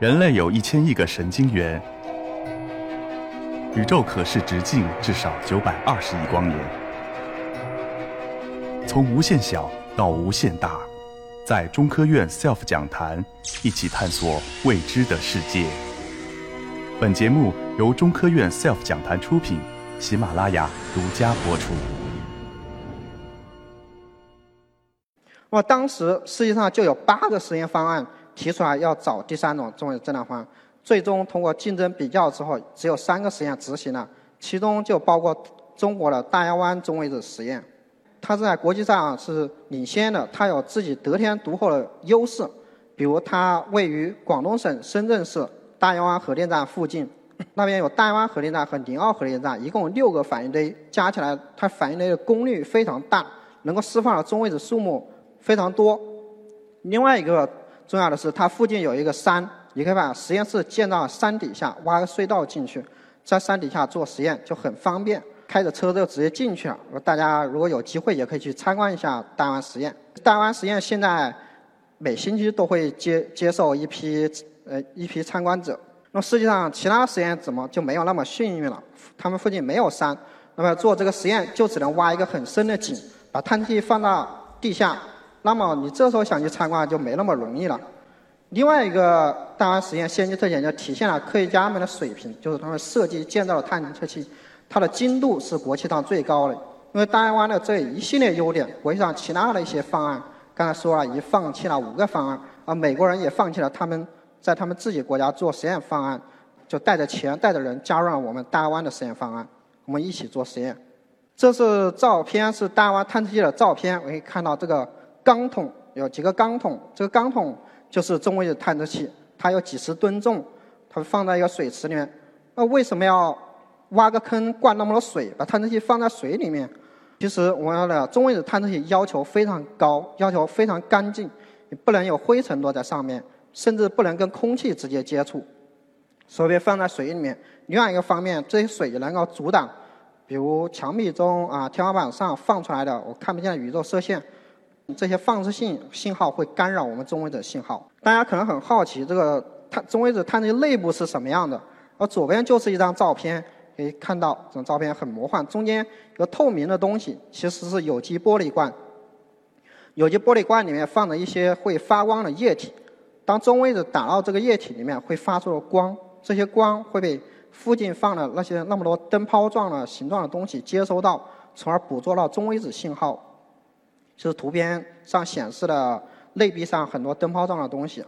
人类有一千亿个神经元，宇宙可视直径至少九百二十亿光年。从无限小到无限大，在中科院 SELF 讲坛一起探索未知的世界。本节目由中科院 SELF 讲坛出品，喜马拉雅独家播出。那么当时世界上就有八个实验方案。提出来要找第三种中位子震荡方案，最终通过竞争比较之后，只有三个实验执行了，其中就包括中国的大亚湾中位子实验，它是在国际上是领先的，它有自己得天独厚的优势，比如它位于广东省深圳市大亚湾核电站附近，那边有大亚湾核电站和宁奥核电站，一共六个反应堆，加起来它反应堆的功率非常大，能够释放的中位子数目非常多，另外一个。重要的是，它附近有一个山，你可以把实验室建到山底下，挖个隧道进去，在山底下做实验就很方便，开着车就直接进去了。大家如果有机会，也可以去参观一下大湾实验。大湾实验现在每星期都会接接受一批呃一批参观者。那么实际上，其他实验怎么就没有那么幸运了？他们附近没有山，那么做这个实验就只能挖一个很深的井，把探测器放到地下。那么你这时候想去参观就没那么容易了。另外一个大湾实验先进特点就体现了科学家们的水平，就是他们设计建造的探测器，它的精度是国际上最高的。因为大湾的这一系列优点，国际上其他的一些方案，刚才说了已经放弃了五个方案，而美国人也放弃了他们在他们自己国家做实验方案，就带着钱带着人加入了我们大湾的实验方案，我们一起做实验。这是照片，是大湾探测器的照片，我可以看到这个。钢桶有几个钢桶，这个钢桶就是中位子探测器，它有几十吨重，它放在一个水池里面。那为什么要挖个坑灌那么多水，把探测器放在水里面？其实我们的中位子探测器要求非常高，要求非常干净，你不能有灰尘落在上面，甚至不能跟空气直接接触，所以放在水里面。另外一个方面，这些水能够阻挡，比如墙壁中啊、天花板上放出来的我看不见的宇宙射线。这些放射性信号会干扰我们中微子信号。大家可能很好奇，这个探中微子探测器内部是什么样的？而左边就是一张照片，可以看到这张照片很魔幻，中间有透明的东西，其实是有机玻璃罐。有机玻璃罐里面放着一些会发光的液体，当中微子打到这个液体里面，会发出光，这些光会被附近放的那些那么多灯泡状的形状的东西接收到，从而捕捉到中微子信号。就是图片上显示的内壁上很多灯泡状的东西。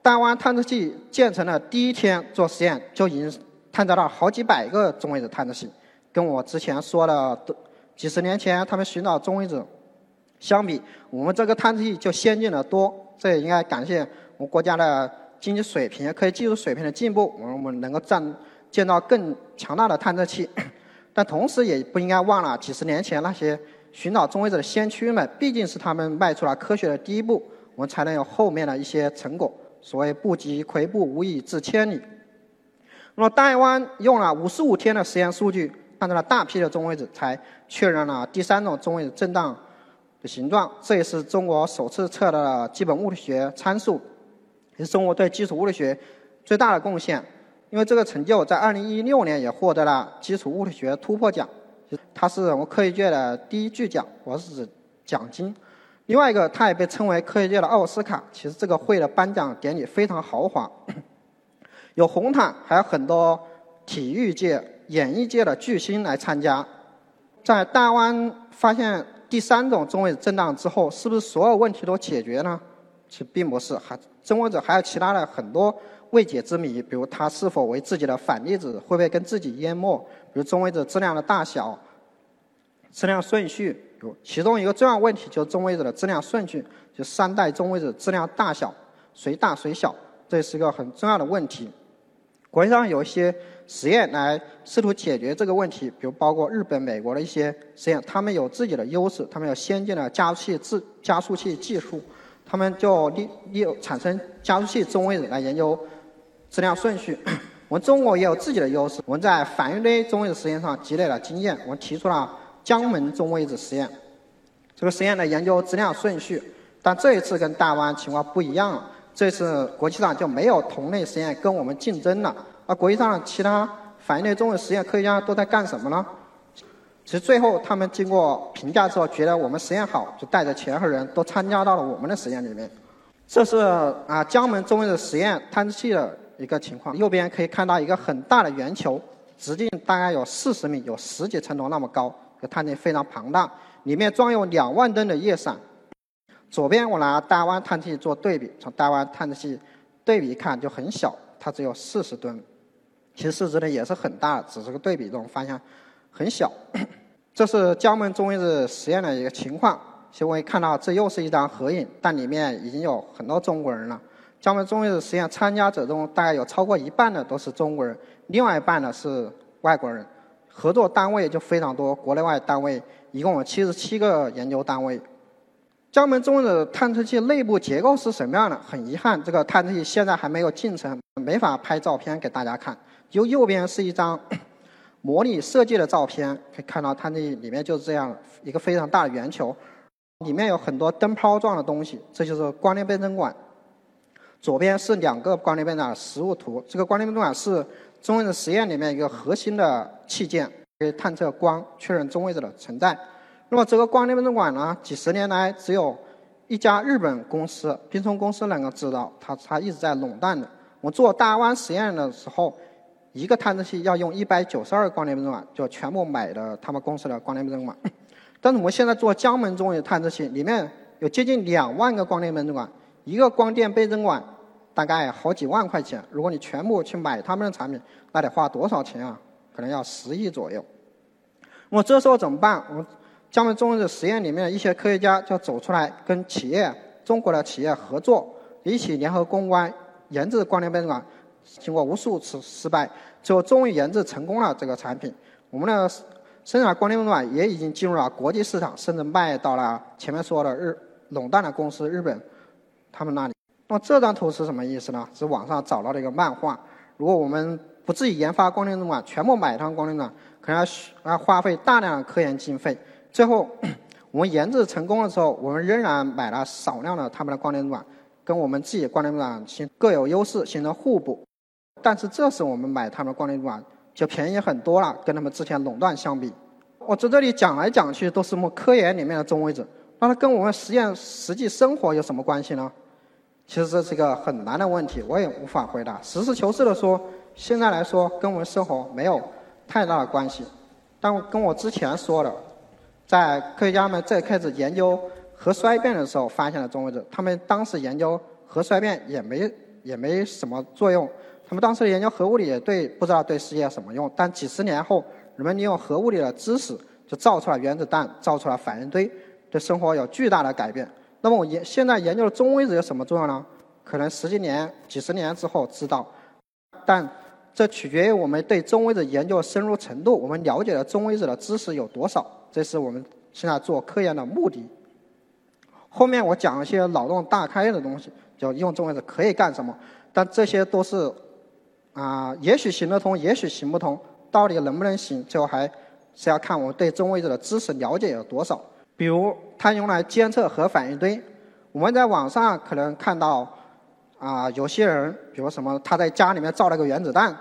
大湾探测器建成的第一天做实验就已经探测到好几百个中微子探测器，跟我之前说的几十年前他们寻找中微子相比，我们这个探测器就先进的多。这也应该感谢我们国家的经济水平、科技技术水平的进步，我们能够建建造更强大的探测器。但同时也不应该忘了几十年前那些。寻找中微子的先驱们，毕竟是他们迈出了科学的第一步，我们才能有后面的一些成果。所谓不及跬步，无以至千里。那么大湾用了五十五天的实验数据，看到了大批的中微子，才确认了第三种中微子震荡的形状。这也是中国首次测的基本物理学参数，也是中国对基础物理学最大的贡献。因为这个成就在二零一六年也获得了基础物理学突破奖。它是我们科学界的第一巨奖，我是指奖金。另外一个，它也被称为科学界的奥斯卡。其实这个会的颁奖典礼非常豪华，有红毯，还有很多体育界、演艺界的巨星来参加。在大湾发现第三种中位子震荡之后，是不是所有问题都解决呢？其实并不是，还中位子还有其他的很多未解之谜，比如它是否为自己的反粒子，会不会跟自己淹没？比如中微子质量的大小、质量顺序，其中一个重要问题就是中微子的质量顺序，就三代中微子质量大小谁大谁小，这是一个很重要的问题。国际上有一些实验来试图解决这个问题，比如包括日本、美国的一些实验，他们有自己的优势，他们有先进的加速器制加速器技术，他们就利利用产生加速器中微子来研究质量顺序。我们中国也有自己的优势，我们在反应堆中微子实验上积累了经验，我们提出了江门中微子实验。这个实验呢研究质量顺序，但这一次跟大湾情况不一样了。这次国际上就没有同类实验跟我们竞争了。而国际上其他反应堆中位实验科学家都在干什么呢？其实最后他们经过评价之后，觉得我们实验好，就带着钱和人都参加到了我们的实验里面。这是啊江门中位子实验探测器的一个情况。右边可以看到一个很大的圆球，直径大概有四十米，有十几层楼那么高，这探测器非常庞大，里面装有两万吨的液散。左边我拿大湾探测器做对比，从大湾探测器对比一看就很小，它只有四十吨。其实质呢也是很大，只是个对比中发现很小。这是江门中位子实验的一个情况。其实我也看到这又是一张合影，但里面已经有很多中国人了。江门中位子实验参加者中，大概有超过一半的都是中国人，另外一半呢是外国人。合作单位就非常多，国内外单位一共有七十七个研究单位。江门中的探测器内部结构是什么样的？很遗憾，这个探测器现在还没有进程，没法拍照片给大家看。就右边是一张模拟设计的照片，可以看到它那里面就是这样一个非常大的圆球，里面有很多灯泡状的东西，这就是光电倍增管。左边是两个光电倍增管的实物图，这个光电倍增管是中位子实验里面一个核心的器件，可以探测光，确认中位子的存在。那么这个光电倍增管呢，几十年来只有一家日本公司冰松公司能够制造，它它一直在垄断的。我做大湾实验的时候，一个探测器要用一百九十二光电倍增管，就全部买的他们公司的光电倍增管。但是我们现在做江门中位探测器，里面有接近两万个光电倍增管，一个光电倍增管大概好几万块钱。如果你全部去买他们的产品，那得花多少钱啊？可能要十亿左右。那么这时候怎么办？我们江门中位子实验里面的一些科学家就走出来，跟企业、中国的企业合作，一起联合攻关，研制光电倍增管。经过无数次失败，最后终于研制成功了这个产品。我们的生产光电倍增管也已经进入了国际市场，甚至卖到了前面说的日垄断的公司日本他们那里。那么这张图是什么意思呢？是网上找到的一个漫画。如果我们不自己研发光电倍增管，全部买它光电管，可能要要花费大量的科研经费。最后，我们研制成功的时候，我们仍然买了少量的他们的光电管，跟我们自己光电管形各有优势，形成互补。但是这时我们买他们的光电管就便宜很多了，跟他们之前垄断相比。我在这里讲来讲去都是我们科研里面的中位子，那它跟我们实验实际生活有什么关系呢？其实这是一个很难的问题，我也无法回答。实事求是的说，现在来说跟我们生活没有太大的关系，但跟我之前说的。在科学家们在开始研究核衰变的时候，发现了中微子。他们当时研究核衰变也没也没什么作用。他们当时研究核物理也对不知道对世界什么用。但几十年后，人们利用核物理的知识，就造出了原子弹，造出了反应堆，对生活有巨大的改变。那么我研现在研究的中微子有什么作用呢？可能十几年、几十年之后知道。但这取决于我们对中微子研究深入程度，我们了解的中微子的知识有多少。这是我们现在做科研的目的。后面我讲一些脑洞大开的东西，就用中微子可以干什么？但这些都是啊，也许行得通，也许行不通。到底能不能行，最后还是要看我们对中微子的知识了解有多少。比如，它用来监测核反应堆。我们在网上可能看到啊，有些人，比如什么，他在家里面造了个原子弹，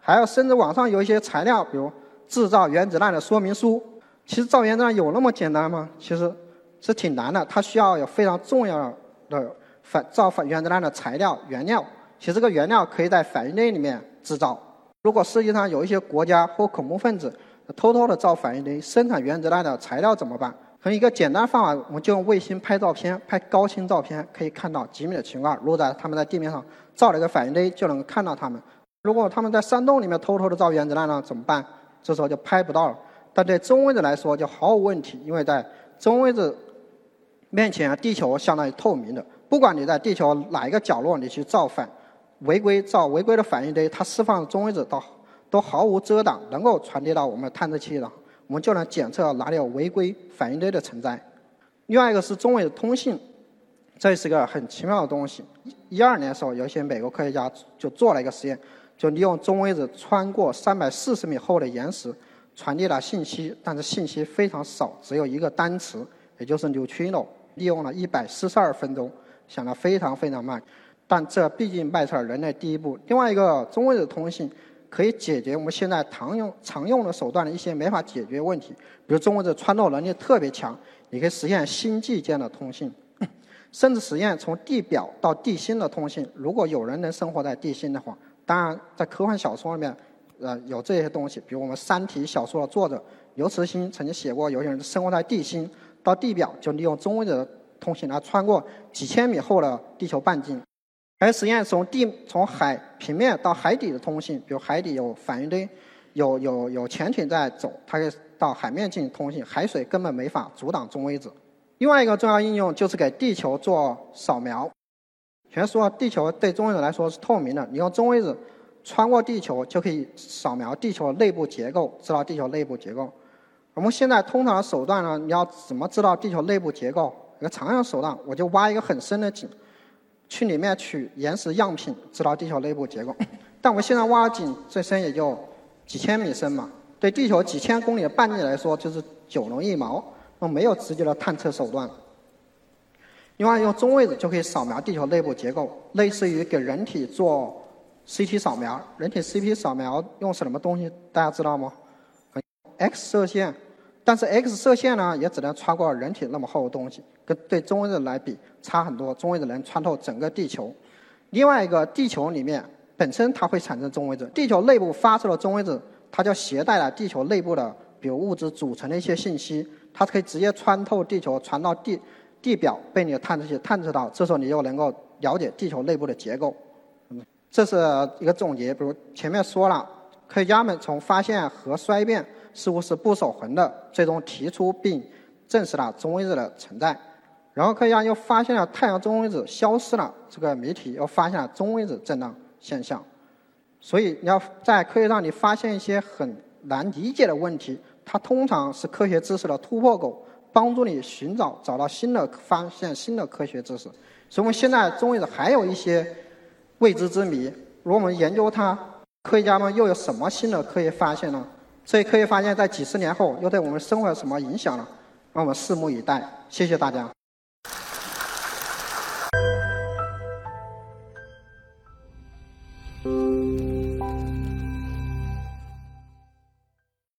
还有甚至网上有一些材料，比如制造原子弹的说明书。其实造原子弹有那么简单吗？其实是挺难的，它需要有非常重要的反造反原子弹的材料原料。其实这个原料可以在反应堆里面制造。如果世界上有一些国家或恐怖分子偷偷的造反应堆生产原子弹的材料怎么办？从一个简单方法，我们就用卫星拍照片，拍高清照片，可以看到几米的情况。如果在他们在地面上造了一个反应堆，就能够看到他们。如果他们在山洞里面偷偷的造原子弹呢，怎么办？这时候就拍不到了。但对中微子来说就毫无问题，因为在中微子面前，地球相当于透明的。不管你在地球哪一个角落，你去造反违规造违规的反应堆，它释放的中微子都都毫无遮挡，能够传递到我们的探测器上，我们就能检测哪里有违规反应堆的存在。另外一个是中微子通信，这是个很奇妙的东西。一二年的时候，有一些美国科学家就做了一个实验，就利用中微子穿过三百四十米厚的岩石。传递了信息，但是信息非常少，只有一个单词，也就是 neutrino。利用了一百四十二分钟，想得非常非常慢。但这毕竟迈出了人类第一步。另外一个中微子通信可以解决我们现在常用常用的手段的一些没法解决问题，比如中微子穿透能力特别强，你可以实现星际间的通信，甚至实现从地表到地心的通信。如果有人能生活在地心的话，当然在科幻小说里面，呃，有这些东西，比如我们《三体》小说的作者刘慈欣曾经写过，有些人生活在地心，到地表就利用中微子通信来穿过几千米厚的地球半径。还实验从地从海平面到海底的通信，比如海底有反应堆，有有有潜艇在走，它可以到海面进行通信，海水根本没法阻挡中微子。另外一个重要应用就是给地球做扫描。全说地球对中微子来说是透明的，你用中微子穿过地球就可以扫描地球内部结构，知道地球内部结构。我们现在通常的手段呢，你要怎么知道地球内部结构？一个常用手段，我就挖一个很深的井。去里面取岩石样品，知道地球内部结构。但我们现在挖井最深也就几千米深嘛，对地球几千公里的半径来说就是九牛一毛，那没有直接的探测手段。另外，用中微子就可以扫描地球内部结构，类似于给人体做 CT 扫描。人体 CT 扫描用什么东西？大家知道吗？X 射线。但是 X 射线呢，也只能穿过人体那么厚的东西，跟对中微子来比差很多。中微子能穿透整个地球。另外一个，地球里面本身它会产生中微子，地球内部发出的中微子，它就携带了地球内部的比如物质组成的一些信息，它可以直接穿透地球，传到地地表，被你的探测器探测到，这时候你就能够了解地球内部的结构。这是一个总结，比如前面说了，科学家们从发现核衰变。似乎是不守恒的，最终提出并证实了中微子的存在。然后科学家又发现了太阳中微子消失了这个谜题，又发现了中微子震荡现象。所以你要在科学上你发现一些很难理解的问题，它通常是科学知识的突破口，帮助你寻找找到新的发现新的科学知识。所以我们现在中微子还有一些未知之谜，如果我们研究它，科学家们又有什么新的科学发现呢？所以可以发现，在几十年后又对我们生活有什么影响了？让我们拭目以待。谢谢大家。